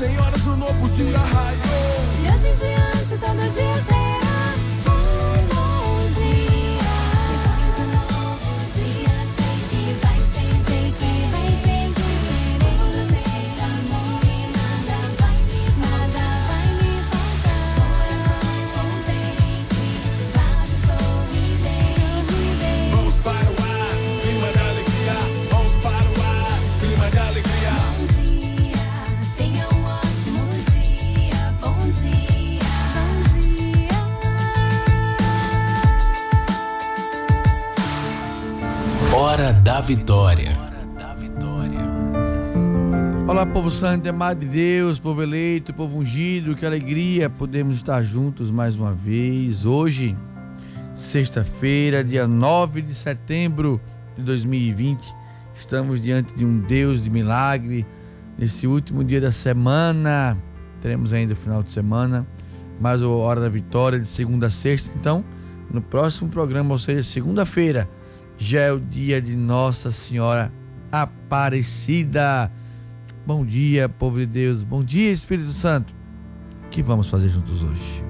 Senhoras, o novo dia raiou. De hoje em diante, todo dia será Vitória. Olá, povo santo, amado de Deus, povo eleito, povo ungido, que alegria podemos estar juntos mais uma vez. Hoje, sexta-feira, dia 9 de setembro de 2020, estamos diante de um Deus de milagre. Nesse último dia da semana, teremos ainda o final de semana, mais a Hora da Vitória, de segunda a sexta. Então, no próximo programa, ou seja, segunda-feira, já é o dia de Nossa Senhora Aparecida. Bom dia, povo de Deus. Bom dia, Espírito Santo. O que vamos fazer juntos hoje?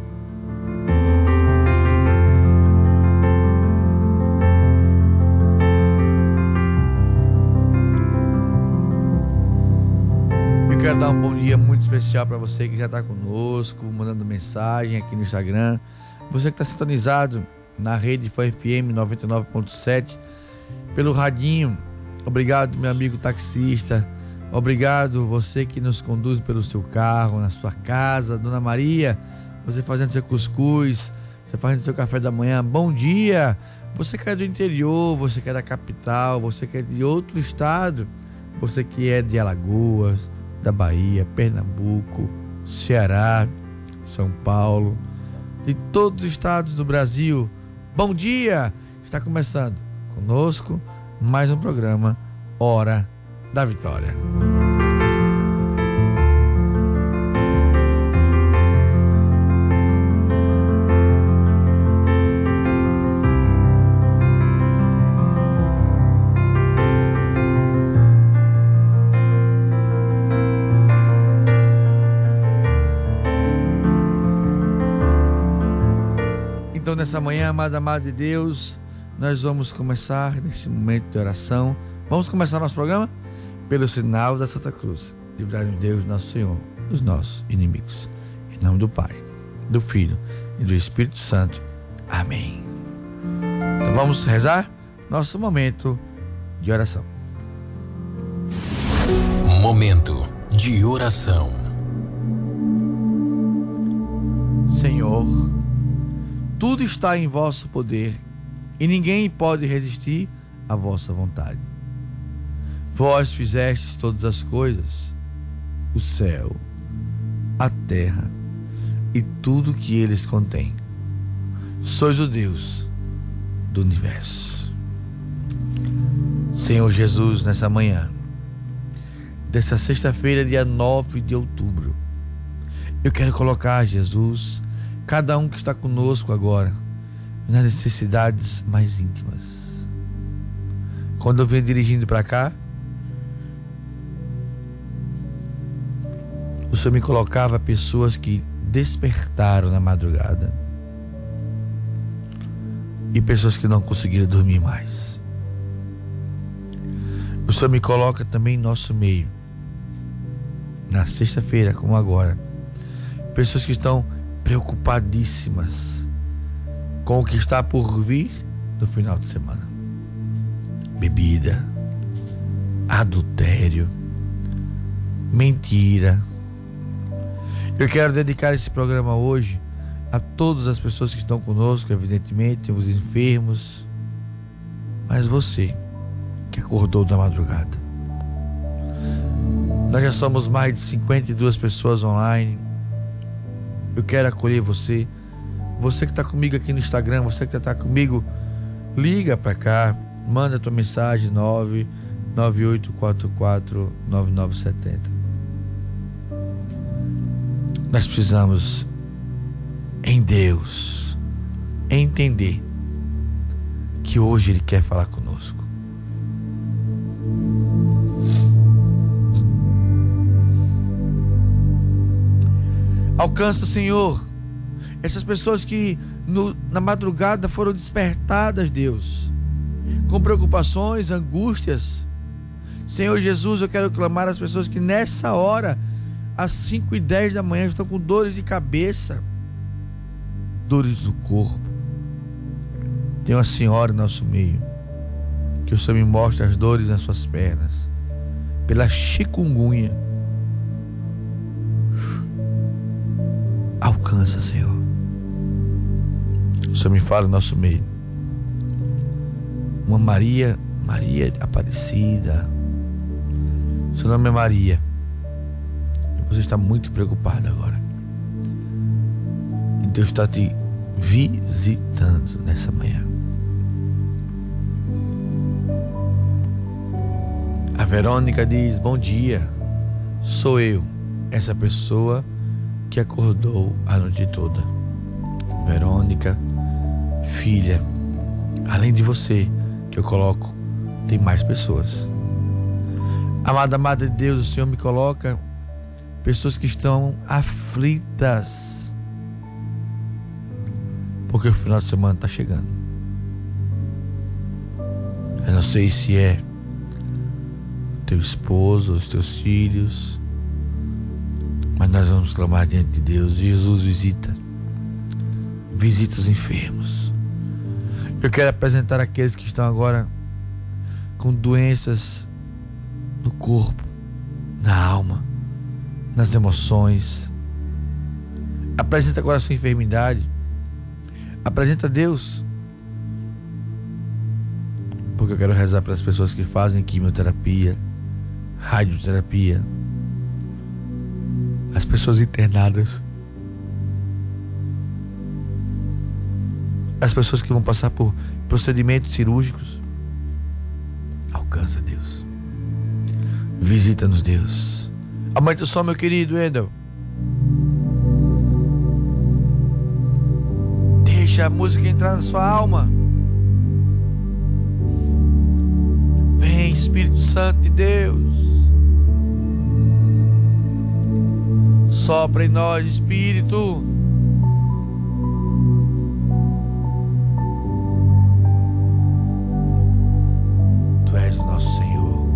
Eu quero dar um bom dia muito especial para você que já está conosco, mandando mensagem aqui no Instagram. Você que está sintonizado na rede Fã FM 99.7, pelo radinho. Obrigado, meu amigo taxista. Obrigado você que nos conduz pelo seu carro, na sua casa, Dona Maria, você fazendo seu cuscuz, Você faz seu café da manhã, bom dia. Você que é do interior, você que é da capital, você que é de outro estado, você que é de Alagoas, da Bahia, Pernambuco, Ceará, São Paulo, de todos os estados do Brasil. Bom dia! Está começando conosco mais um programa Hora da Vitória. Amada, amada de Deus, nós vamos começar nesse momento de oração. Vamos começar nosso programa pelo sinal da Santa Cruz. Livrar-nos Deus, nosso Senhor, dos nossos inimigos. Em nome do Pai, do Filho e do Espírito Santo. Amém. Então vamos rezar nosso momento de oração. Momento de oração. Senhor, tudo está em vosso poder e ninguém pode resistir à vossa vontade. Vós fizestes todas as coisas, o céu, a terra e tudo que eles contêm. Sois o Deus do universo. Senhor Jesus, nessa manhã, dessa sexta-feira, dia 9 de outubro, eu quero colocar, Jesus, cada um que está conosco agora, nas necessidades mais íntimas. Quando eu venho dirigindo para cá, o Senhor me colocava pessoas que despertaram na madrugada e pessoas que não conseguiram dormir mais. O Senhor me coloca também em nosso meio, na sexta-feira, como agora, pessoas que estão preocupadíssimas com o que está por vir no final de semana. Bebida, adultério, mentira. Eu quero dedicar esse programa hoje a todas as pessoas que estão conosco, evidentemente, os enfermos, mas você que acordou da madrugada. Nós já somos mais de 52 pessoas online. Eu quero acolher você. Você que está comigo aqui no Instagram, você que está comigo, liga para cá, manda tua mensagem 99844 9970. Nós precisamos em Deus entender que hoje Ele quer falar conosco. Alcança, Senhor, essas pessoas que no- na madrugada foram despertadas, Deus, com preocupações, angústias. Senhor Jesus, eu quero clamar às pessoas que nessa hora, às 5 e 10 da manhã, estão com dores de cabeça, dores do corpo. Tem uma senhora em nosso meio, que o Senhor me mostra as dores nas suas pernas, pela chikungunya. Alcança, Senhor. O Senhor me fala no nosso meio. Uma Maria, Maria Aparecida. Seu nome é Maria. Você está muito preocupada agora. E Deus está te visitando nessa manhã. A Verônica diz: Bom dia, sou eu, essa pessoa que acordou a noite toda. Verônica, filha, além de você que eu coloco, tem mais pessoas. Amada, amada de Deus, o Senhor me coloca pessoas que estão aflitas. Porque o final de semana está chegando. Eu não sei se é teu esposo, os teus filhos, mas nós vamos clamar diante de Deus. Jesus visita. Visita os enfermos. Eu quero apresentar aqueles que estão agora com doenças no corpo, na alma, nas emoções. Apresenta agora a sua enfermidade. Apresenta a Deus. Porque eu quero rezar para as pessoas que fazem quimioterapia, radioterapia, pessoas internadas, as pessoas que vão passar por procedimentos cirúrgicos. Alcança, Deus. Visita-nos, Deus. Aumente o som, meu querido Endel. Deixa a música entrar na sua alma. Vem, Espírito Santo de Deus. Sopra em nós, Espírito. Tu és o nosso Senhor.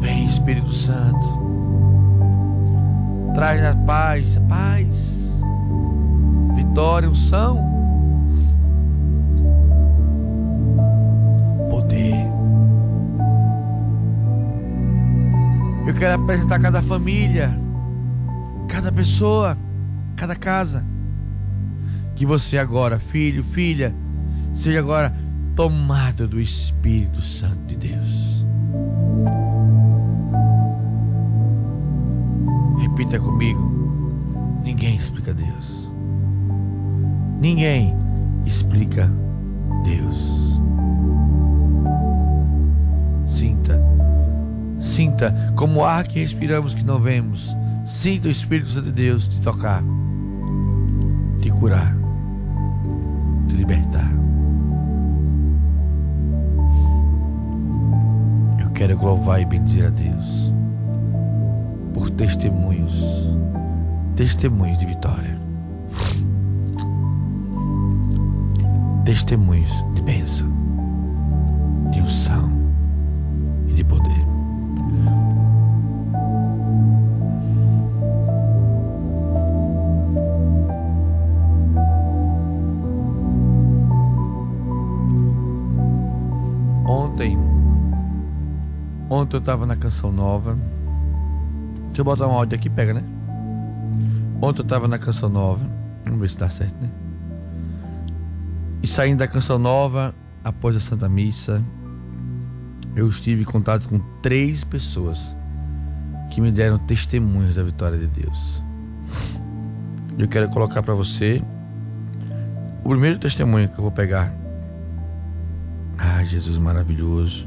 Vem, Espírito Santo. Traz a paz, paz, vitória, unção, poder. Eu quero apresentar cada família, cada pessoa, cada casa. Que você agora, filho, filha, seja agora tomado do Espírito Santo de Deus. Repita comigo. Ninguém explica Deus. Ninguém explica Deus. Sinta. Sinta como o ar que respiramos que não vemos. Sinta o Espírito Santo de Deus te tocar, te curar, te libertar. Eu quero louvar e bendizer a Deus por testemunhos, testemunhos de vitória, testemunhos de bênção, de unção de poder. Ontem, ontem eu estava na canção nova. Deixa eu botar um áudio aqui, pega, né? Ontem eu tava na canção nova. Vamos ver se dá certo, né? E saindo da canção nova, após a Santa Missa, eu estive em contato com três pessoas que me deram testemunhos da vitória de Deus. Eu quero colocar para você o primeiro testemunho que eu vou pegar. Ah, Jesus maravilhoso.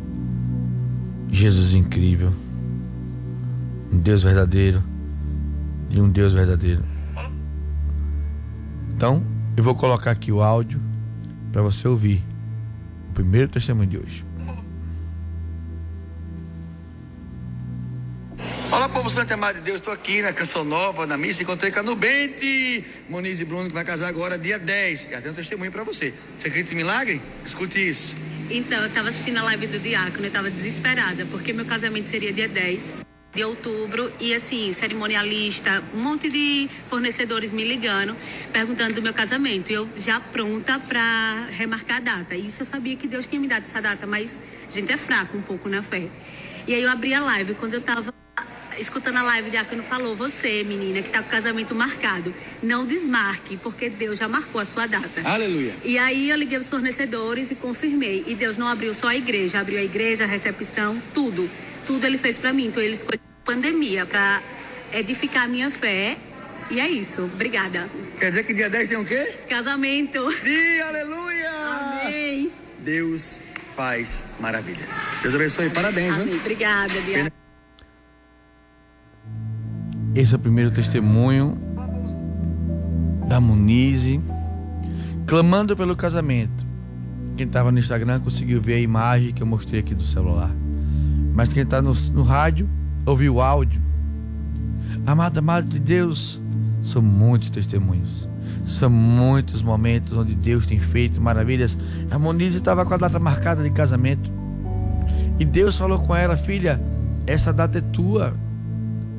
Jesus incrível um Deus verdadeiro, de um Deus verdadeiro. Então, eu vou colocar aqui o áudio para você ouvir o primeiro testemunho de hoje. Povo santo amado de Deus. Estou aqui na Canção Nova, na missa. Encontrei com a Nubente, Moniz e Bruno, que vai casar agora dia 10. Já tem um testemunho para você. Você acredita em milagre? Escute isso. Então, eu tava assistindo a live do Diácono, eu tava desesperada, porque meu casamento seria dia 10 de outubro e assim, cerimonialista, um monte de fornecedores me ligando, perguntando do meu casamento. Eu já pronta para remarcar a data. Isso eu sabia que Deus tinha me dado essa data, mas a gente é fraco um pouco na fé. E aí eu abri a live, quando eu tava escutando a live, o Diácono falou, você, menina, que tá com o casamento marcado, não desmarque, porque Deus já marcou a sua data. Aleluia. E aí eu liguei os fornecedores e confirmei. E Deus não abriu só a igreja, abriu a igreja, a recepção, tudo. Tudo ele fez para mim. Então ele escolheu a pandemia para edificar a minha fé. E é isso. Obrigada. Quer dizer que dia 10 tem o quê? Casamento. Sim, aleluia! Amém. Deus faz maravilhas. Deus abençoe. Parabéns, Amém. Obrigada, Diácono. Esse é o primeiro testemunho da Munize, clamando pelo casamento. Quem estava no Instagram conseguiu ver a imagem que eu mostrei aqui do celular. Mas quem está no, no rádio ouviu o áudio. Amado, amado de Deus, são muitos testemunhos. São muitos momentos onde Deus tem feito maravilhas. A Monize estava com a data marcada de casamento. E Deus falou com ela, filha, essa data é tua.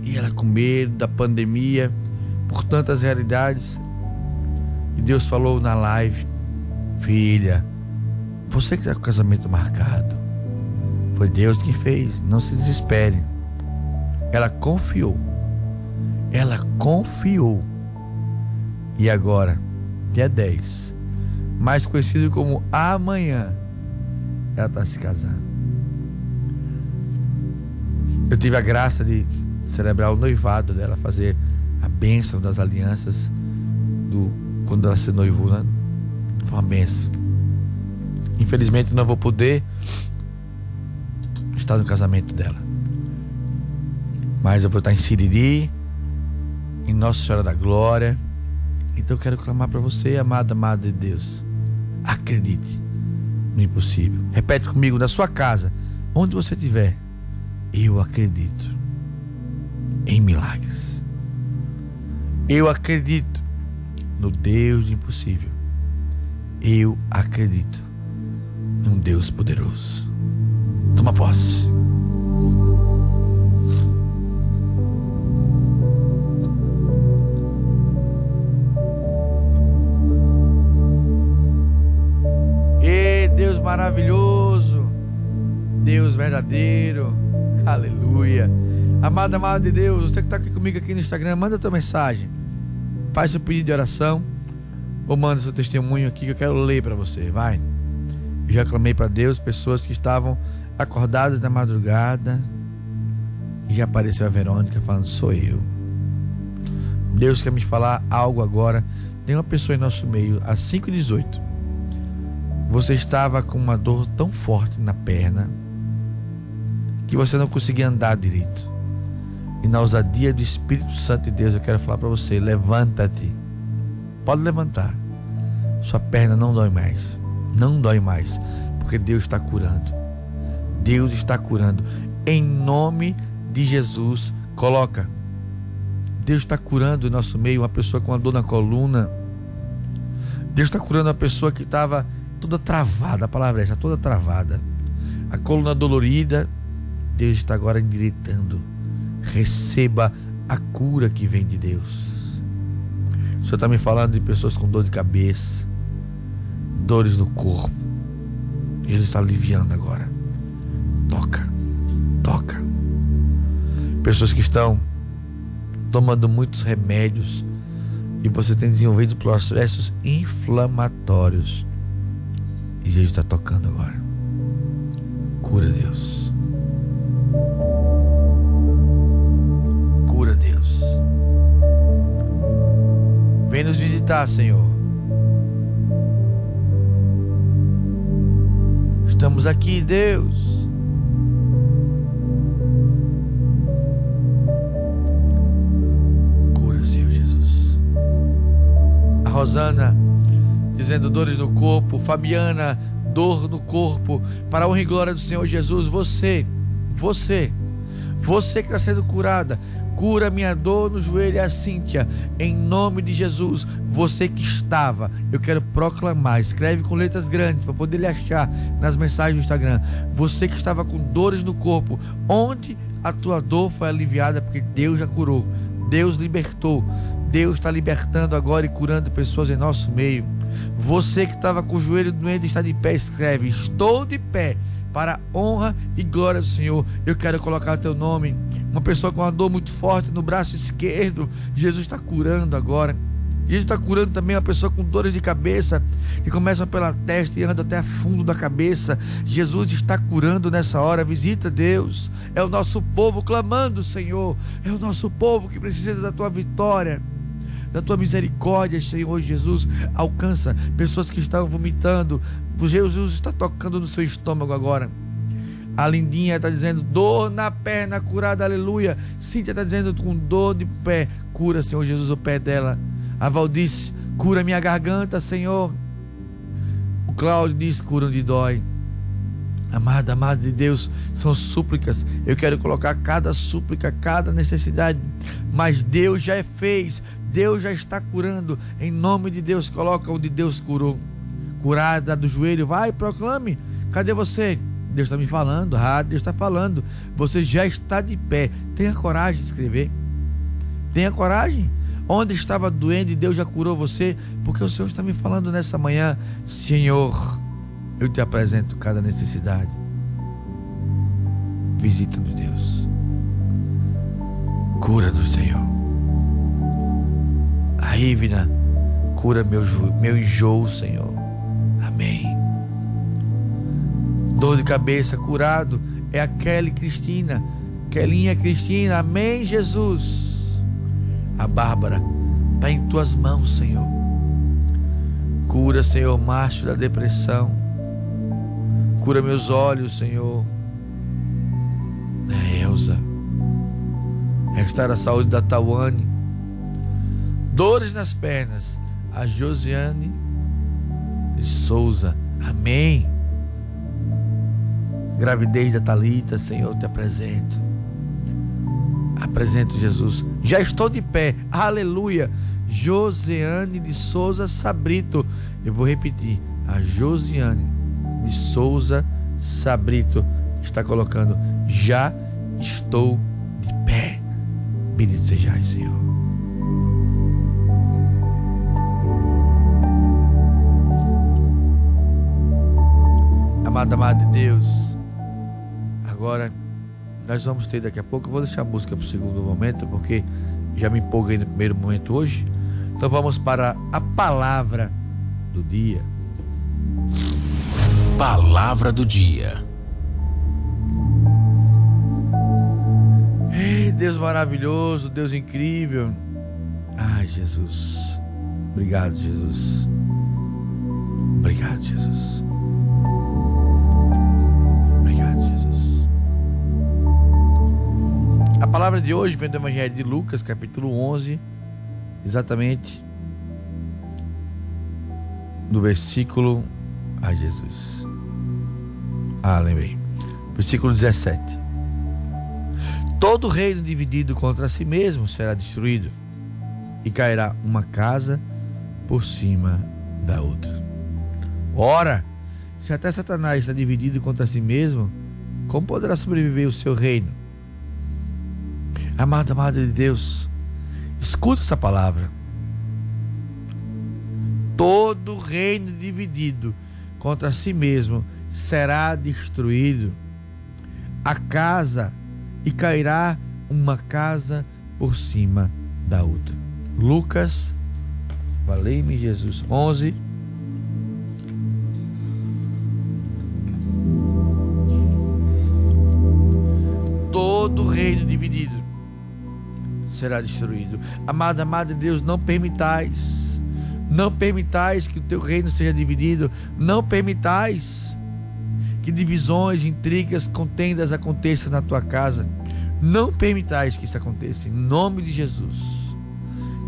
E ela com medo da pandemia, por tantas realidades. E Deus falou na live, filha, você que está com o casamento marcado, Foi Deus quem fez. Não se desespere. Ela confiou. Ela confiou. E agora, dia 10, mais conhecido como amanhã, ela está se casando. Eu tive a graça de celebrar o noivado dela, fazer a bênção das alianças do quando ela se noivou, né? Foi uma bênção. Infelizmente não vou poder estar no casamento dela. Mas eu vou estar em Siriri, em Nossa Senhora da Glória. Então eu quero clamar para você, amado, amado de Deus. Acredite no impossível. Repete comigo na sua casa, onde você estiver. Eu acredito em milagres. Eu acredito no Deus impossível. Eu acredito num Deus poderoso. Toma posse. E Deus maravilhoso, Deus verdadeiro, aleluia. Amada, amada de Deus, você que está aqui comigo aqui no Instagram, manda tua mensagem, faz seu pedido de oração ou manda seu testemunho aqui que eu quero ler para você, vai. Eu já clamei para Deus pessoas que estavam acordadas na madrugada e já apareceu a Verônica falando: sou eu. Deus quer me falar algo agora. Tem uma pessoa em nosso meio, às 5h18. Você estava com uma dor tão forte na perna que você não conseguia andar direito. E na ousadia do Espírito Santo de Deus, eu quero falar para você: levanta-te. Pode levantar. Sua perna não dói mais. Não dói mais. Porque Deus está curando. Deus está curando. Em nome de Jesus, coloca. Deus está curando em nosso meio uma pessoa com uma dor na coluna. Deus está curando uma pessoa que estava toda travada, a palavra é essa, toda travada. A coluna dolorida, Deus está agora endireitando. Receba a cura que vem de Deus. O Senhor está me falando de pessoas com dor de cabeça, dores no corpo. Ele está aliviando agora. Toca, toca. Pessoas que estão tomando muitos remédios e você tem desenvolvido processos inflamatórios. E Jesus está tocando agora. Cura, Deus. Vem nos visitar, Senhor. Estamos aqui, Deus. Cura, Senhor Jesus. A Rosana dizendo dores no corpo, Fabiana, dor no corpo, para a honra e glória do Senhor Jesus, você, você, você que está sendo curada, cura minha dor no joelho, é a Cíntia, em nome de Jesus, você que estava, eu quero proclamar, escreve com letras grandes para poder lhe achar nas mensagens do Instagram, você que estava com dores no corpo, onde a tua dor foi aliviada, porque Deus já curou, Deus libertou, Deus está libertando agora e curando pessoas em nosso meio. Você que estava com o joelho doente está de pé, escreve: Estou de pé para a honra e glória do Senhor. Eu quero colocar teu nome. Uma pessoa com uma dor muito forte no braço esquerdo, Jesus está curando agora. Jesus está curando também uma pessoa com dores de cabeça que começam pela testa e andam até fundo da cabeça. Jesus está curando nessa hora. Visita Deus. É o nosso povo clamando, Senhor. É o nosso povo que precisa da tua vitória da tua misericórdia, Senhor Jesus, alcança pessoas que estão vomitando. Jesus está tocando no seu estômago agora. A Lindinha está dizendo dor na perna, curada, aleluia. Cíntia está dizendo com dor de pé, cura, Senhor Jesus, o pé dela. A Valdice, cura minha garganta, Senhor. O Cláudio diz, cura onde dói. Amada, amada de Deus, são súplicas. Eu quero colocar cada súplica, cada necessidade. Mas Deus já fez. Deus já está curando. Em nome de Deus, coloca onde Deus curou. Curada do joelho, vai, proclame. Cadê você? Deus está me falando. Ah, Deus está falando. Você já está de pé. Tenha coragem de escrever. Tenha coragem. Onde estava doendo e Deus já curou você, porque o Senhor está me falando nessa manhã, Senhor, eu te apresento cada necessidade. Visita-nos, Deus. Cura-nos, Senhor. A Ívina, cura meu, meu enjoo, Senhor. Amém. Dor de cabeça, curado, é a Kelly Cristina. Kelinha Cristina, amém, Jesus. A Bárbara, está em tuas mãos, Senhor. Cura, Senhor, Márcio da depressão. Cura meus olhos, Senhor. É Elza. Restaura a saúde da Tawane. Dores nas pernas. A Josiane de Souza. Amém. Gravidez da Talita, Senhor, te apresento. Apresento Jesus. Já estou de pé. Aleluia. Josiane de Souza Sabrito. Eu vou repetir. A Josiane de Souza Sabrito está colocando. Já estou de pé. Bendito sejais, Senhor. Amada, amada de Deus. Agora nós vamos ter daqui a pouco. Eu vou deixar a música para o segundo momento, porque já me empolguei no primeiro momento hoje. Então vamos para a palavra do dia. Palavra do dia. Ei, Deus maravilhoso, Deus incrível. Ai, Jesus. Obrigado, Jesus. Obrigado, Jesus. Palavra de hoje vem do Evangelho de Lucas, capítulo 11, exatamente do versículo. Ai, Jesus. Ah, lembrei. Versículo 17. Todo reino dividido contra si mesmo será destruído, e cairá uma casa por cima da outra. Ora, se até Satanás está dividido contra si mesmo, como poderá sobreviver o seu reino? Amada, amada de Deus, escuta essa palavra. Todo reino dividido contra si mesmo será destruído. A casa e cairá uma casa por cima da outra. Lucas, valei-me Jesus, 11. Será destruído. Amada de Deus, não permitais, não permitais que o teu reino seja dividido, não permitais que divisões, intrigas, contendas aconteçam na tua casa. Não permitais que isso aconteça, em nome de Jesus.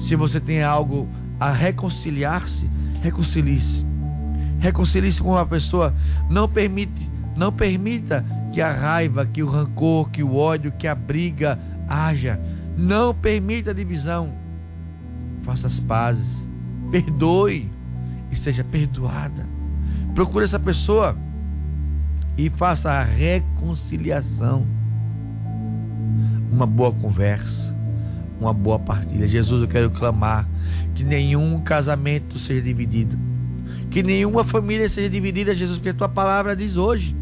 Se você tem algo a reconciliar-se, reconcilie-se. Reconcilie-se com uma pessoa. Não permite, não permita que a raiva, que o rancor, que o ódio, que a briga haja. Não permita divisão. Faça as pazes. Perdoe e seja perdoada. Procure essa pessoa e faça a reconciliação. Uma boa conversa, uma boa partilha. Jesus, eu quero clamar que nenhum casamento seja dividido, que nenhuma família seja dividida, Jesus, porque a tua palavra diz hoje: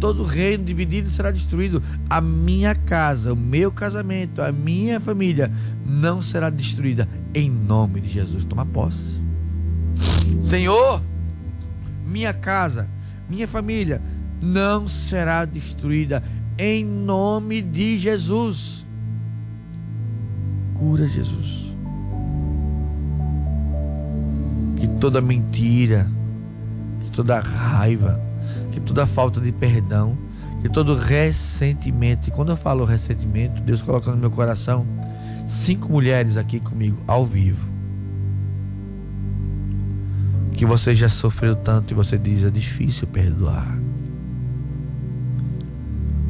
todo reino dividido será destruído. A minha casa, o meu casamento, a minha família não será destruída. Em nome de Jesus, toma posse. Senhor, minha casa, minha família não será destruída em nome de Jesus. Cura, Jesus. Que toda mentira, que toda raiva, que toda falta de perdão, que todo ressentimento, e quando eu falo ressentimento, Deus coloca no meu coração cinco mulheres aqui comigo, ao vivo. Que você já sofreu tanto e você diz: é difícil perdoar.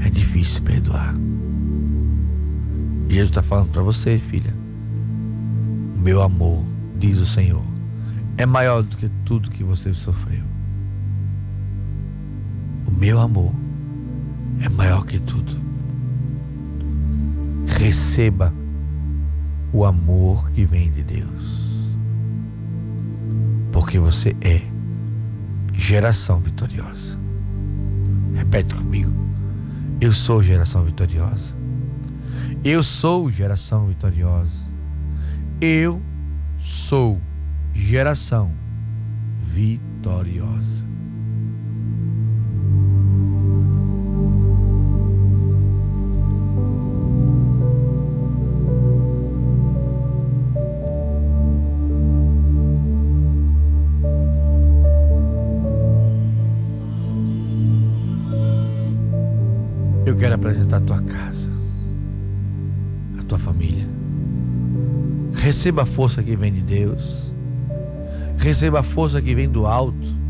É difícil perdoar. Jesus está falando para você, filha. O meu amor, diz o Senhor, é maior do que tudo que você sofreu. O meu amor é maior que tudo. Receba o amor que vem de Deus. Porque você é geração vitoriosa. Repete comigo. Eu sou geração vitoriosa. Eu sou geração vitoriosa. Eu sou geração vitoriosa. Quero apresentar a tua casa, a tua família. Receba a força que vem de Deus. Receba a força que vem do alto.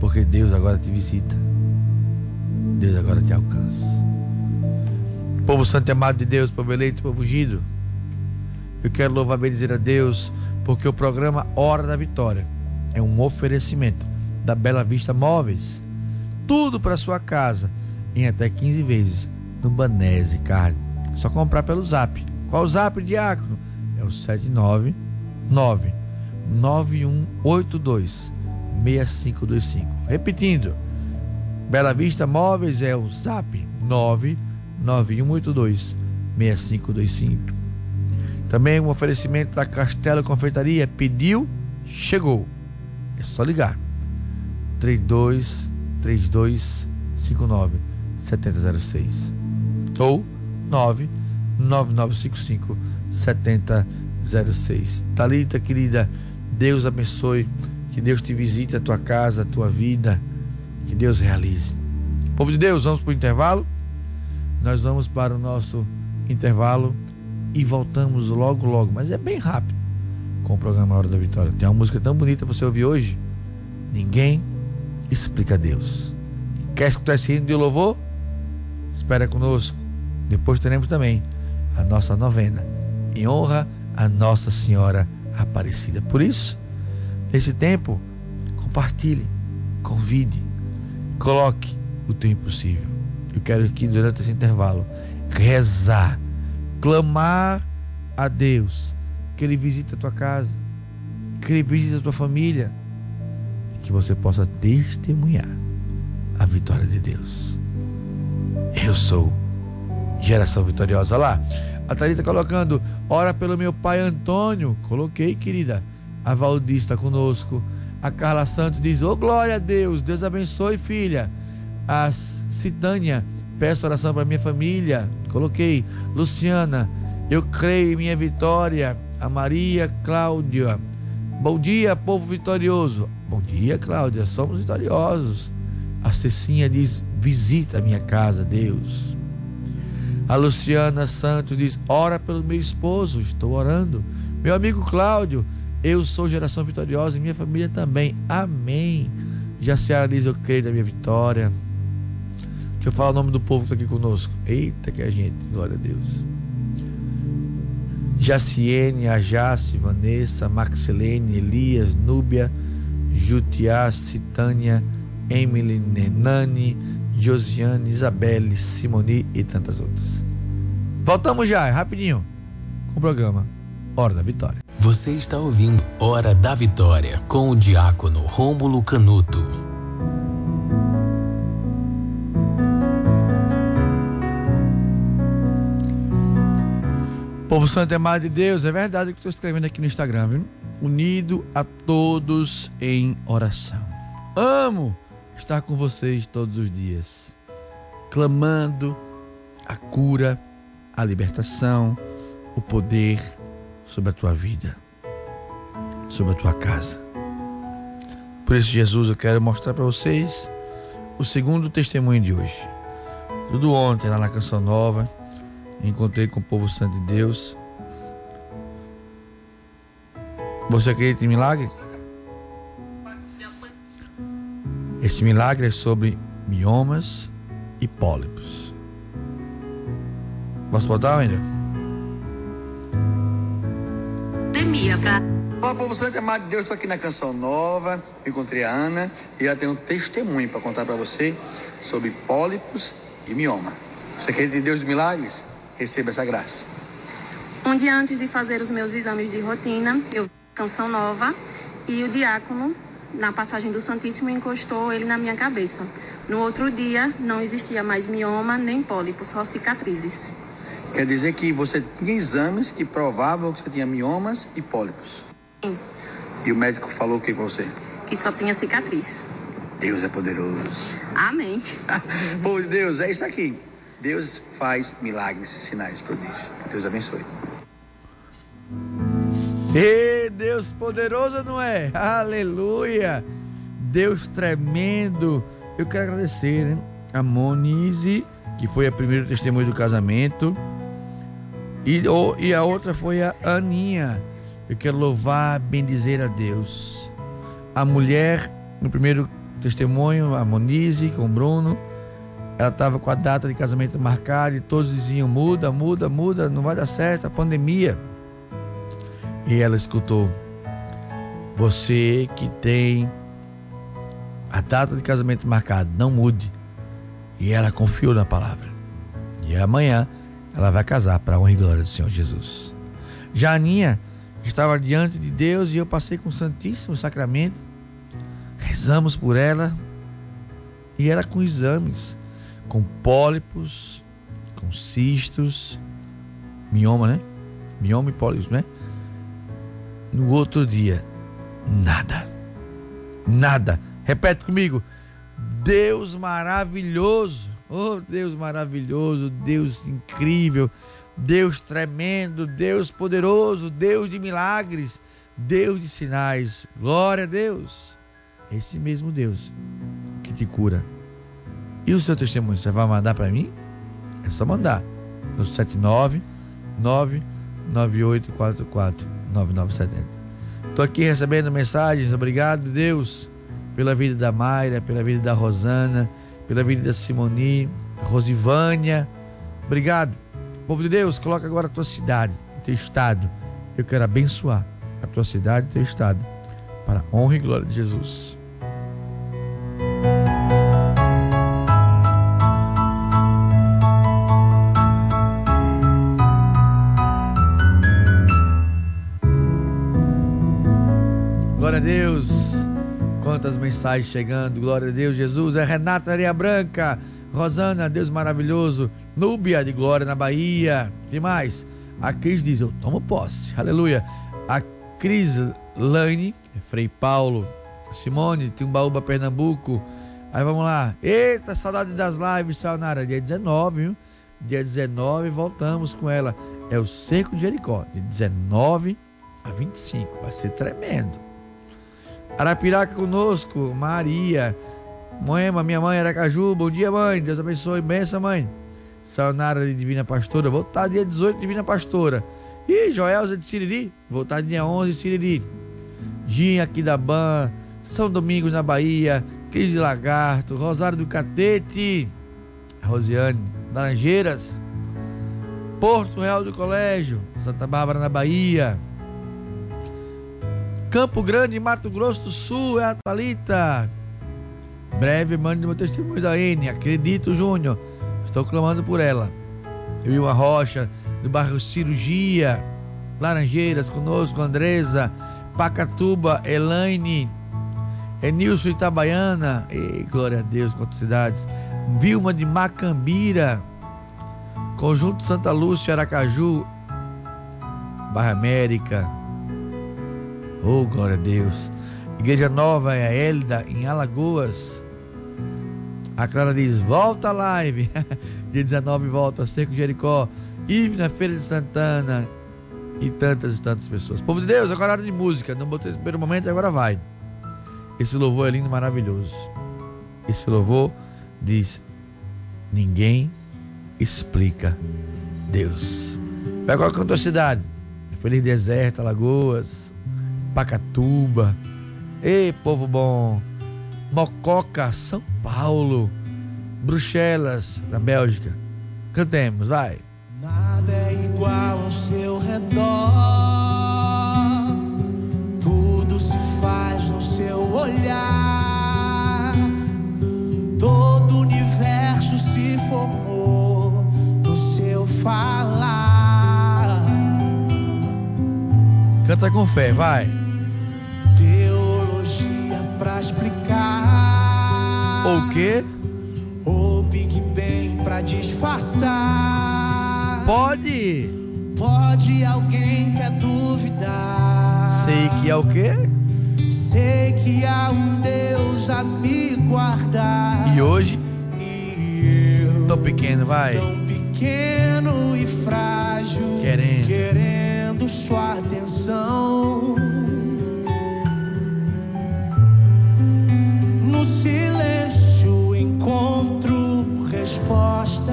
Porque Deus agora te visita. Deus agora te alcança. Povo santo e amado de Deus, povo eleito, povo ungido. Eu quero louvar e dizer a Deus, porque o programa Hora da Vitória é um oferecimento da Bela Vista Móveis. Tudo para sua casa em até 15 vezes no Banese Carne. Só comprar pelo Zap. Qual o Zap, Diácono? É o 799 9182 6525. Repetindo. Bela Vista Móveis é o Zap 99182 6525. Também um oferecimento da Castelo Confeitaria. Pediu, chegou. É só ligar. 32 32 59 7006 ou 99955 7006. Talita, querida, Deus abençoe, que Deus te visite a tua casa, a tua vida, que Deus realize. Povo de Deus, vamos para o intervalo. Nós vamos para o nosso intervalo e voltamos logo, logo, mas é bem rápido com o programa Hora da Vitória. Tem uma música tão bonita para você ouvir hoje. Ninguém explica Deus. Quer escutar esse hino de louvor? Espera conosco. Depois teremos também a nossa novena em honra a Nossa Senhora Aparecida. Por isso, nesse tempo, compartilhe, convide, coloque o teu impossível. Eu quero aqui, durante esse intervalo, rezar, clamar a Deus que Ele visite a tua casa, que Ele visite a tua família que você possa testemunhar a vitória de Deus. Eu sou geração vitoriosa. Lá, a Thalita colocando, ora pelo meu pai Antônio. Coloquei, querida. A Valdir está conosco. A Carla Santos diz, ô oh, glória a Deus, Deus abençoe, filha. A Citânia, peço oração para minha família. Coloquei. Luciana, eu creio em minha vitória. A Maria Cláudia. Bom dia, povo vitorioso. Bom dia, Cláudia. Somos vitoriosos. A Cecinha diz: Visita a minha casa, Deus. A Luciana Santos diz: Ora pelo meu esposo. Estou orando. Meu amigo Cláudio, eu sou geração vitoriosa e minha família também. Amém. Jaciara diz: Eu creio na minha vitória. Deixa eu falar o nome do povo que está aqui conosco. Eita, que a gente, glória a Deus. Jaciene, Ajace, Vanessa, Maxilene, Elias, Núbia, Jutiá, Citânia, Emily, Nenani, Josiane, Isabelle, Simoni e tantas outras. Voltamos já, rapidinho, com o programa Hora da Vitória. Você está ouvindo Hora da Vitória com o diácono Rômulo Canuto. Povo Santo e amado de Deus, é verdade o que estou escrevendo aqui no Instagram, viu? Unido a todos em oração. Amo estar com vocês todos os dias, clamando a cura, a libertação, o poder sobre a tua vida, sobre a tua casa. Por isso, Jesus, eu quero mostrar para vocês o segundo testemunho de hoje. Tudo ontem lá na Canção Nova, encontrei com o povo santo de Deus. Você acredita em milagre? Esse milagre é sobre miomas e pólipos. Posso botar, ainda? Olá, povo santo e amado de Deus, estou aqui na Canção Nova, encontrei a Ana e ela tem um testemunho para contar para você sobre pólipos e mioma. Você acredita em Deus de milagres? Receba essa graça. Um dia antes de fazer os meus exames de rotina, eu vi Canção Nova e o diácono, na passagem do Santíssimo, encostou ele na minha cabeça. No outro dia, não existia mais mioma nem pólipo, só cicatrizes. Quer dizer que você tinha exames que provavam que você tinha miomas e pólipos. Sim, E o médico falou o que pra você? que só tinha cicatriz. Deus é poderoso. Amém. De Deus, é isso aqui. Deus faz milagres, sinais, prodígios. Deus abençoe. E Deus poderoso, não é? Aleluia! Deus tremendo. Eu quero agradecer né, a Monize, que foi a primeira testemunha do casamento. E, o- e a outra foi a Aninha. Eu quero louvar, bendizer a Deus. A mulher, no primeiro testemunho, a Monize com o Bruno, ela estava com a data de casamento marcada e todos diziam: muda, muda, muda, não vai dar certo, a pandemia. E ela escutou: Você que tem a data de casamento marcada, não mude. E ela confiou na palavra. E amanhã ela vai casar para a honra e glória do Senhor Jesus. Já a Aninha estava diante de Deus e eu passei com o Santíssimo Sacramento. Rezamos por ela. E ela com exames, com pólipos, com cistos, mioma, né? Mioma e pólipos, né? No outro dia, nada. Nada. Repete comigo. Deus maravilhoso. Oh, Deus maravilhoso, Deus incrível, Deus tremendo, Deus poderoso, Deus de milagres, Deus de sinais. Glória a Deus. Esse mesmo Deus que te cura. E o seu testemunho, você vai mandar para mim? É só mandar no 79 99844 9970. Estou aqui recebendo mensagens. Obrigado, Deus, pela vida da Mayra, pela vida da Rosana, pela vida da Simoni, Rosivânia. Obrigado. Povo de Deus, coloca agora a tua cidade, o teu estado. Eu quero abençoar a tua cidade o teu estado para a honra e glória de Jesus. Mensagens chegando. Glória a Deus, Jesus. É Renata Areia Branca. Rosana, Deus maravilhoso. Núbia de Glória na Bahia. que mais? A Cris diz: Eu tomo posse. Aleluia. A Cris Lane, Frei Paulo. Simone, Timbaúba, Pernambuco. Aí vamos lá. Eita, saudade das lives, Sayonara. Dia 19, viu? Dia 19, voltamos com ela. É o Cerco de Jericó. De 19 a 25. Vai ser tremendo. Arapiraca conosco, Maria. Moema, minha mãe, Aracaju. Bom dia, mãe. Deus abençoe. Benção, mãe. Sayonara de Divina Pastora. Vou estar dia 18, Divina Pastora. E Joelza de Siriri. Vou estar dia 11, Siriri. Ginha aqui da Ban. São Domingos na Bahia. Cris de Lagarto. Rosário do Catete. Rosiane. Laranjeiras. Porto Real do Colégio. Santa Bárbara na Bahia. Campo Grande, Mato Grosso do Sul, é a Thalita. Breve, mande meu testemunho da N. Acredito, Júnior. Estou clamando por ela. Vilma Rocha, do bairro Cirurgia. Laranjeiras, conosco, Andresa. Pacatuba, Elaine. Enilson Itabaiana. Ei, glória a Deus, quantas cidades. Vilma de Macambira. Conjunto Santa Lúcia, Aracaju. Barra América. Oh, glória a Deus. Igreja Nova é a Elda, em Alagoas. A Clara diz: volta live. Dia 19 volta, Cerco Jericó. Ive na Feira de Santana. E tantas e tantas pessoas. Povo de Deus, agora é hora de música. Não botei no primeiro momento, agora vai. Esse louvor é lindo maravilhoso. Esse louvor diz: Ninguém explica Deus. Vai qual a cidade? Feliz Deserto, Alagoas. Pacatuba. Ei, povo bom. Mococa, São Paulo. Bruxelas, na Bélgica. Cantemos, vai. Nada é igual ao seu redor. Tudo se faz no seu olhar. Todo o universo se formou no seu falar. Canta com fé, vai. Pra explicar. O quê? disfarçar. Pode. Pode alguém quer duvidar. Sei que é o quê? Sei que há um Deus a me guardar. E hoje, E eu, tão pequeno, vai. tão pequeno e frágil, Querendo. querendo sua atenção.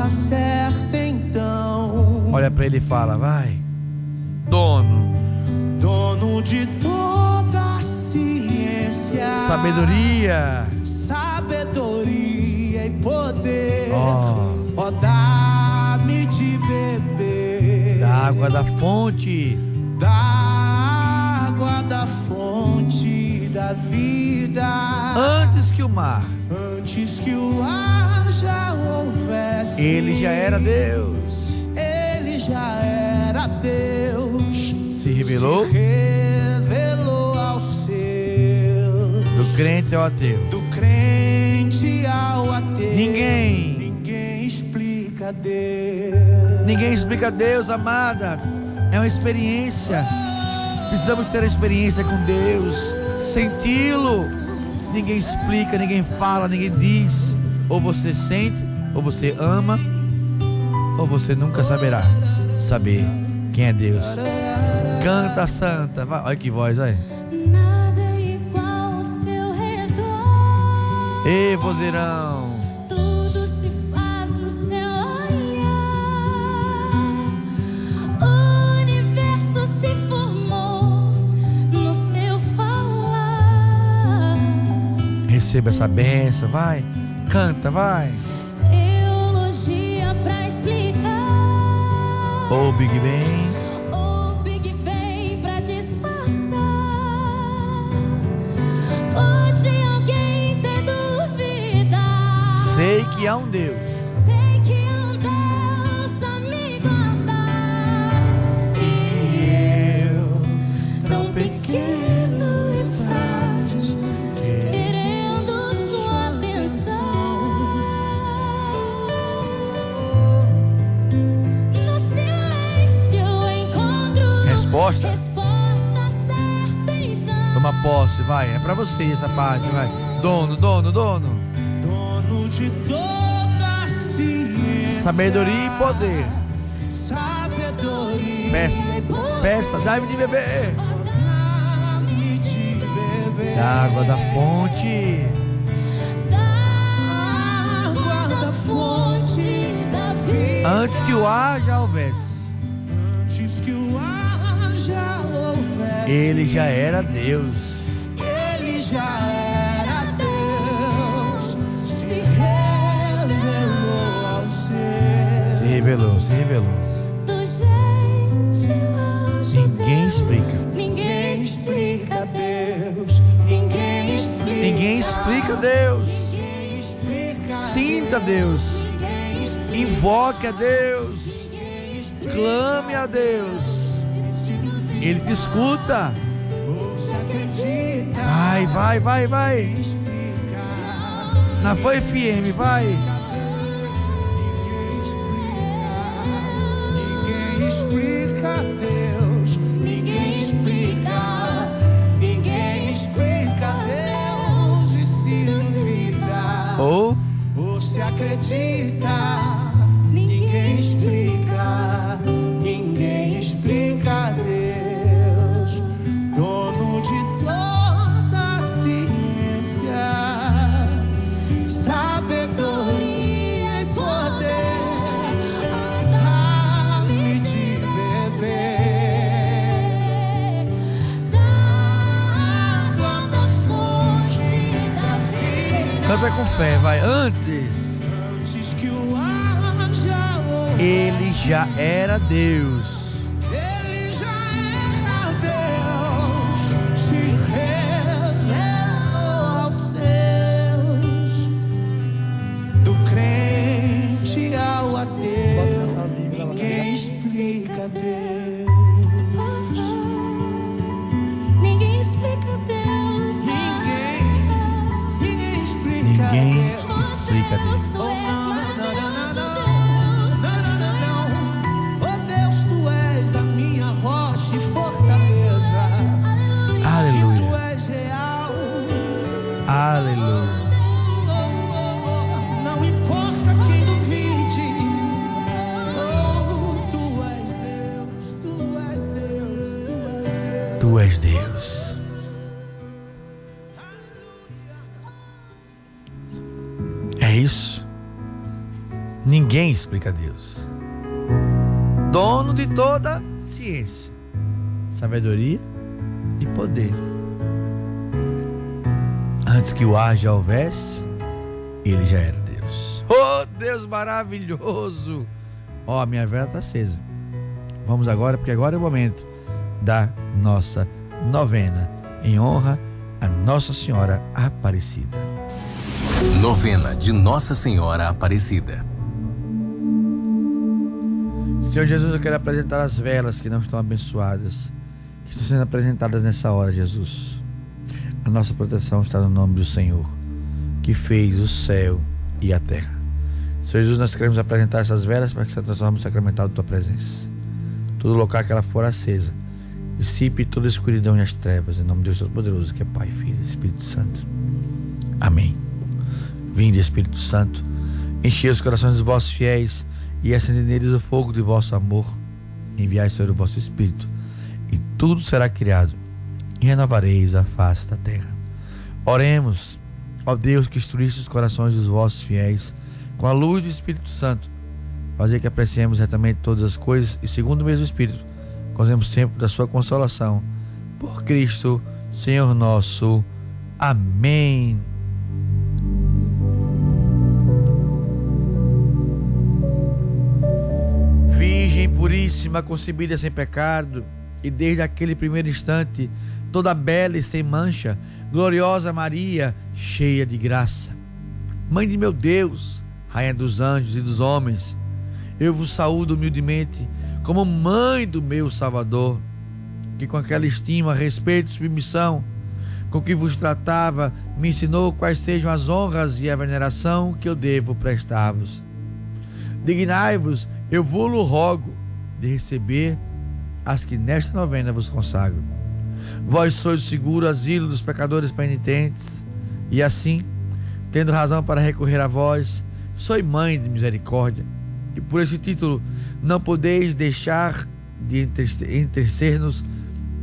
Resposta certa então. Olha pra ele e fala, vai. Dono, Dono de toda a ciência, sabedoria. sabedoria e poder. Ó. Ó, dá-me de beber Da água da fonte. da água da fonte da vida. Antes que o mar, Antes que o ar já houvesse, ele já era Deus. Ele já era Deus. Se revelou Se revelou ao seu. do crente ao ateu. Do crente ao ateu. Ninguém. Ninguém explica Deus. Ninguém explica Deus, amada. É uma experiência. Precisamos ter a experiência com Deus, senti-lo. Ninguém explica, ninguém fala, ninguém diz. Ou você sente, ou você ama, ou você nunca saberá saber quem é Deus. Canta santa, vai. olha que voz aí. Nada igual ao seu redor. Ê, vozeirão. Receba essa benção, vai. Canta, vai. Teologia pra explicar. Ô, Big Ben. O Big Bang pra disfarçar. Pode alguém ter dúvida? Sei que há um Deus. Posse, vai. É pra você essa parte, vai. Dono, dono, dono. Dono de toda ciência. Sabedoria e poder. Sabedoria. Peça, peça, dá-me de beber. Dá-me de beber. Da água da fonte. Da água da fonte da vida. Antes que o ar já houvesse. Antes que o ar já houvesse. Ele já era Deus. Revelou. Se revelou, se revelou. Ninguém explica. Ninguém explica Deus. Ninguém explica. Ninguém explica Deus. Sinta Deus. Invoque a Deus. Clame a Deus. Ele te escuta. Vai, vai, vai, vai. Na Foi FM, vai. Ninguém explica Deus. Ninguém explica. Ninguém explica Deus. E se duvida. Ou Ou se acredita, com fé, vai. Antes, antes que o houvesse. ele já era Deus. Explica Deus. Dono de toda ciência, sabedoria e poder. Antes que o ar já houvesse, ele já era Deus. Oh, Deus maravilhoso! Ó, a minha vela está acesa. Vamos agora, porque agora é o momento da nossa novena em honra a Nossa Senhora Aparecida. Novena de Nossa Senhora Aparecida. Senhor Jesus, eu quero apresentar as velas que não estão abençoadas, que estão sendo apresentadas nessa hora, Jesus. A nossa proteção está no nome do Senhor, que fez o céu e a terra. Senhor Jesus, nós queremos apresentar essas velas para que se transforme no sacramental da tua presença. Todo local que ela for acesa, dissipe toda a escuridão e as trevas, em nome de Deus Todo-Poderoso, que é Pai, Filho e Espírito Santo. Amém. Vinde, Espírito Santo, enchei os corações dos vossos fiéis e acendei neles o fogo de vosso amor. Enviai, Senhor, o vosso Espírito, e tudo será criado, e renovareis a face da terra. Oremos, ó Deus, que instruísse os corações dos vossos fiéis com a luz do Espírito Santo, fazer que apreciemos retamente todas as coisas e, segundo o mesmo Espírito, gozemos sempre da sua consolação. Por Cristo, Senhor nosso. Amém. Puríssima, concebida sem pecado, e desde aquele primeiro instante, toda bela e sem mancha, gloriosa Maria, cheia de graça. Mãe de meu Deus, Rainha dos anjos e dos homens, eu vos saúdo humildemente como mãe do meu Salvador, que com aquela estima, respeito e submissão com que vos tratava, me ensinou quais sejam as honras e a veneração que eu devo prestar-vos. Dignai-vos, eu vou-lo rogo, de receber as que nesta novena vos consagro. Vós sois o seguro asilo dos pecadores penitentes, e assim, tendo razão para recorrer a vós, sois mãe de misericórdia, e por esse título não podeis deixar de entristecer-nos,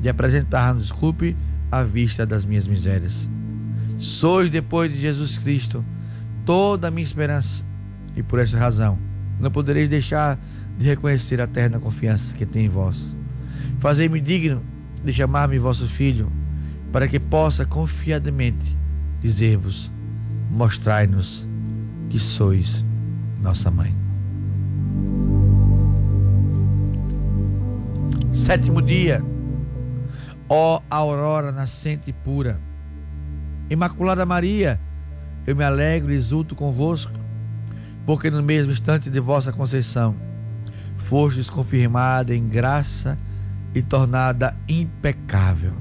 de apresentar-nos, desculpe, à vista das minhas misérias. Sois, depois de Jesus Cristo, toda a minha esperança, e por essa razão não podereis deixar de reconhecer a eterna confiança que tenho em vós. Fazei-me digno de chamar-me vosso filho, para que possa confiadamente dizer-vos: mostrai-nos que sois nossa mãe. Sétimo dia, ó aurora nascente e pura, Imaculada Maria, eu me alegro e exulto convosco, porque no mesmo instante de vossa conceição fostes confirmada em graça e tornada impecável.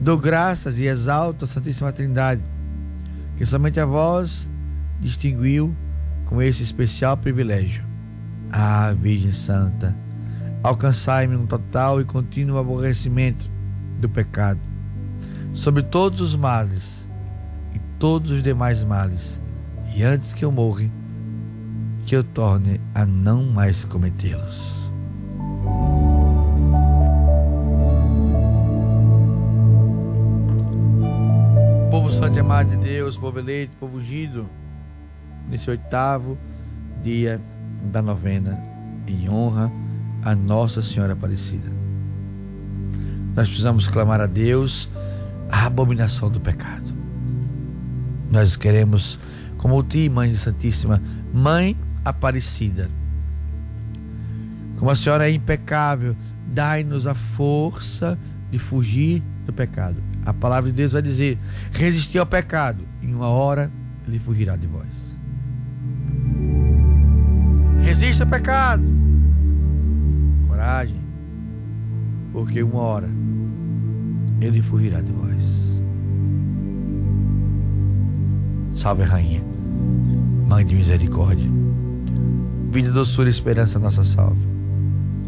Dou graças e exalto a Santíssima Trindade, que somente a vós distinguiu com esse especial privilégio. Ah, Virgem Santa, alcançai-me um total e contínuo aborrecimento do pecado, sobre todos os males e todos os demais males, e antes que eu morra, que eu torne a não mais cometê-los. Povo santo e amado de Deus, povo eleito, povo ungido, nesse oitavo dia da novena, em honra a Nossa Senhora Aparecida. Nós precisamos clamar a Deus a abominação do pecado. Nós queremos, como ti, Mãe Santíssima, Mãe Aparecida, como a senhora é impecável, dai-nos a força de fugir do pecado. A palavra de Deus vai dizer: resistir ao pecado, em uma hora ele fugirá de vós. Resista ao pecado. Coragem, porque uma hora ele fugirá de vós. Salve, Rainha, Mãe de misericórdia, vida, doçura e esperança, nossa salve.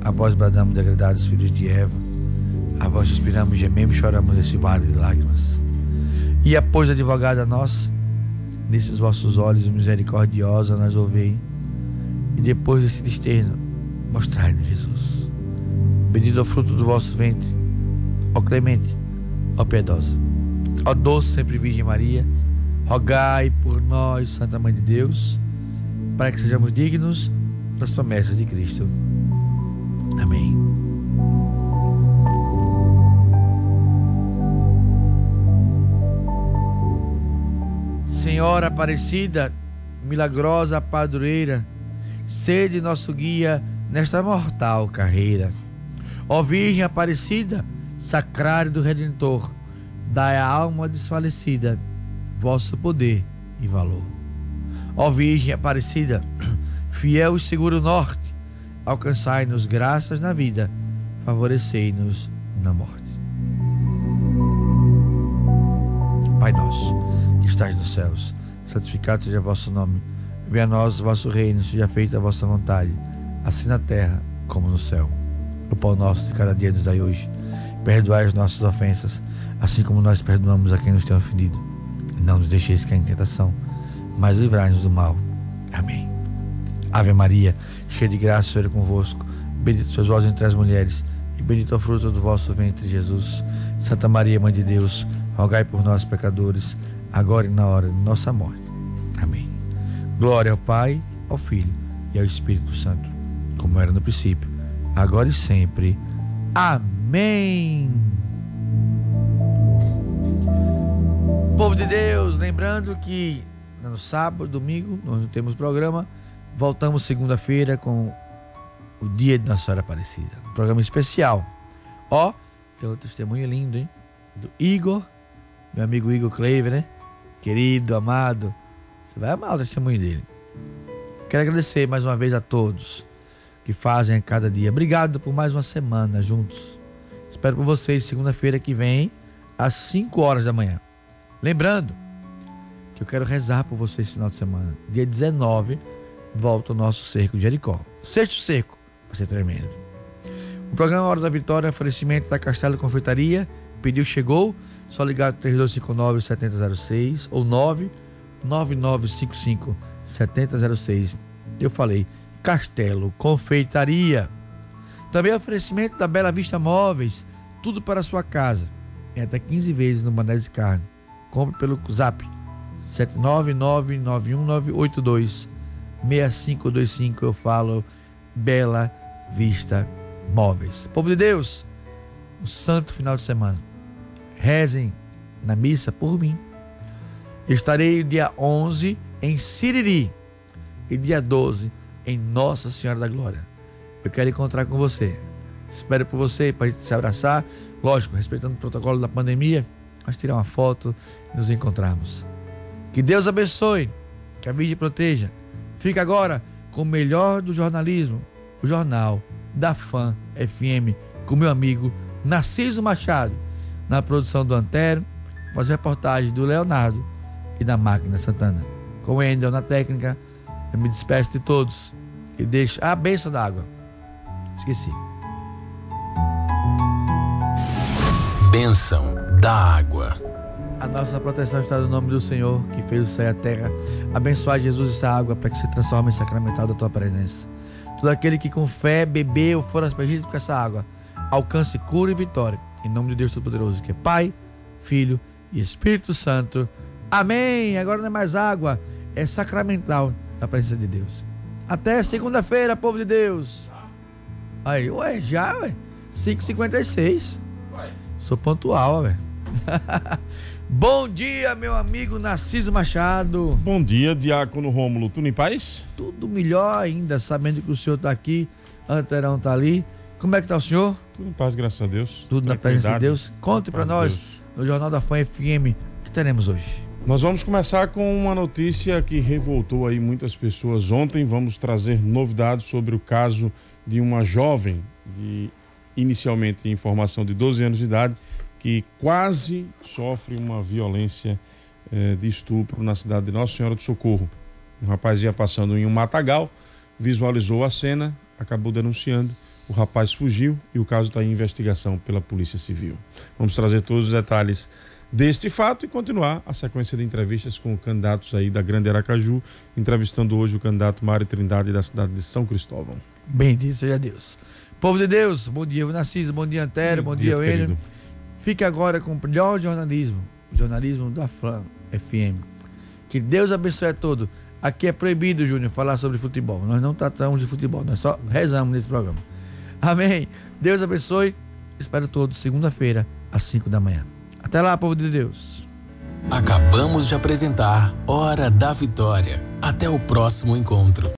A vós bradamos degradados, filhos de Eva, a vós suspiramos, gememos choramos nesse vale de lágrimas. E após advogada nossa, nesses vossos olhos misericordiosa, nós ouvei, e depois desse desterno, mostrai-nos Jesus. Bendito é o fruto do vosso ventre, ó clemente, ó piedosa. Ó doce sempre Virgem Maria, rogai por nós, Santa Mãe de Deus, para que sejamos dignos das promessas de Cristo. Amém. Senhora Aparecida, milagrosa padroeira, sede nosso guia nesta mortal carreira. Ó Virgem Aparecida, sacrário do Redentor, dai à alma desfalecida vosso poder e valor. Ó Virgem Aparecida, fiel e seguro norte, alcançai-nos graças na vida, favorecei-nos na morte. Pai nosso, que estás nos céus, santificado seja vosso nome. Venha a nós o vosso reino, seja feita a vossa vontade, assim na terra como no céu. O pão nosso de cada dia nos dai hoje. Perdoai as nossas ofensas, assim como nós perdoamos a quem nos tem ofendido. Não nos deixeis cair em tentação, mas livrai-nos do mal. Amém. Ave Maria, cheia de graça, o Senhor é convosco. Bendita sois vós entre as mulheres, e bendito é o fruto do vosso ventre, Jesus. Santa Maria, Mãe de Deus, rogai por nós, pecadores, agora e na hora de nossa morte. Amém. Glória ao Pai, ao Filho e ao Espírito Santo, como era no princípio, agora e sempre. Amém. Povo de Deus, lembrando que no sábado, domingo, nós não temos programa. Voltamos segunda-feira com o dia de Nossa Senhora Aparecida. Um programa especial. Ó, tem um testemunho lindo, hein? Do Igor, meu amigo Igor Kleiver, né? Querido, amado. Você vai amar o testemunho dele. Quero agradecer mais uma vez a todos que fazem a cada dia. Obrigado por mais uma semana juntos. Espero por vocês segunda-feira que vem, às 5 horas da manhã. Lembrando que eu quero rezar por vocês esse final de semana. Dia 19, volta o nosso cerco de Jericó. Sexto cerco, vai ser tremendo. O programa Hora da Vitória, oferecimento da Castelo Confeitaria. Pediu, chegou. Só ligar 3259 7006 ou 99955 7006. Eu falei, Castelo Confeitaria. Também oferecimento da Bela Vista Móveis. Tudo para a sua casa. Em até 15 vezes no Mané de Carne. Compre pelo zap 799-91982-6525. Eu falo Bela Vista Móveis. Povo de Deus, um santo final de semana. Rezem na missa por mim. Estarei dia 11 em Siriri e dia 12 em Nossa Senhora da Glória. Eu quero encontrar com você. Espero por você para se abraçar. Lógico, respeitando o protocolo da pandemia, mas tirar uma foto e nos encontrarmos. Que Deus abençoe, que a Virgem proteja. Fica agora com o melhor do jornalismo, o jornal da FAM FM, com meu amigo Narciso Machado, na produção do Antero, com as reportagens do Leonardo e da Máquina Santana. Com o Endel na técnica, eu me despeço de todos e deixo a bênção da água. Esqueci. Bênção da água. A nossa proteção está no nome do Senhor, que fez o céu e a terra. Abençoar Jesus essa água para que se transforme em sacramental da tua presença. Todo aquele que com fé bebeu ou for aspergido com essa água, alcance cura e vitória. Em nome de Deus Todo-Poderoso, que é Pai, Filho e Espírito Santo. Amém. Agora não é mais água, é sacramental da presença de Deus. Até segunda-feira, povo de Deus. Aí, ué, já, ué. 5h56. Sou pontual, velho. Bom dia, meu amigo Narciso Machado. Bom dia, Diácono Rômulo. Tudo em paz? Tudo melhor ainda, sabendo que o senhor está aqui, Anterão está ali. Como é que tá o senhor? Tudo em paz, graças a Deus. Tudo na presença de. Deus. Conte para nós, Deus. no Jornal da Fã FM, o que teremos hoje. Nós vamos começar com uma notícia que revoltou aí muitas pessoas ontem. Vamos trazer novidades sobre o caso de uma jovem, de inicialmente informação de 12 anos de idade, que quase sofre uma violência eh, de estupro na cidade de Nossa Senhora do Socorro. Um rapaz ia passando em um matagal, visualizou a cena, acabou denunciando. O rapaz fugiu e o caso está em investigação pela Polícia Civil. Vamos trazer todos os detalhes deste fato e continuar a sequência de entrevistas com candidatos aí da Grande Aracaju, entrevistando hoje o candidato Mário Trindade da cidade de São Cristóvão. Bendito seja Deus. Povo de Deus, bom dia, Narciso, bom dia, Antero, bom, dia, querido. Enio. Fique agora com o melhor jornalismo, o jornalismo da Flam FM. Que Deus abençoe a todos. Aqui é proibido, Júnior, falar sobre futebol. Nós não tratamos de futebol, nós só rezamos nesse programa. Amém. Deus abençoe. Espero todos segunda-feira, às 5 da manhã. Até lá, povo de Deus. Acabamos de apresentar Hora da Vitória. Até o próximo encontro.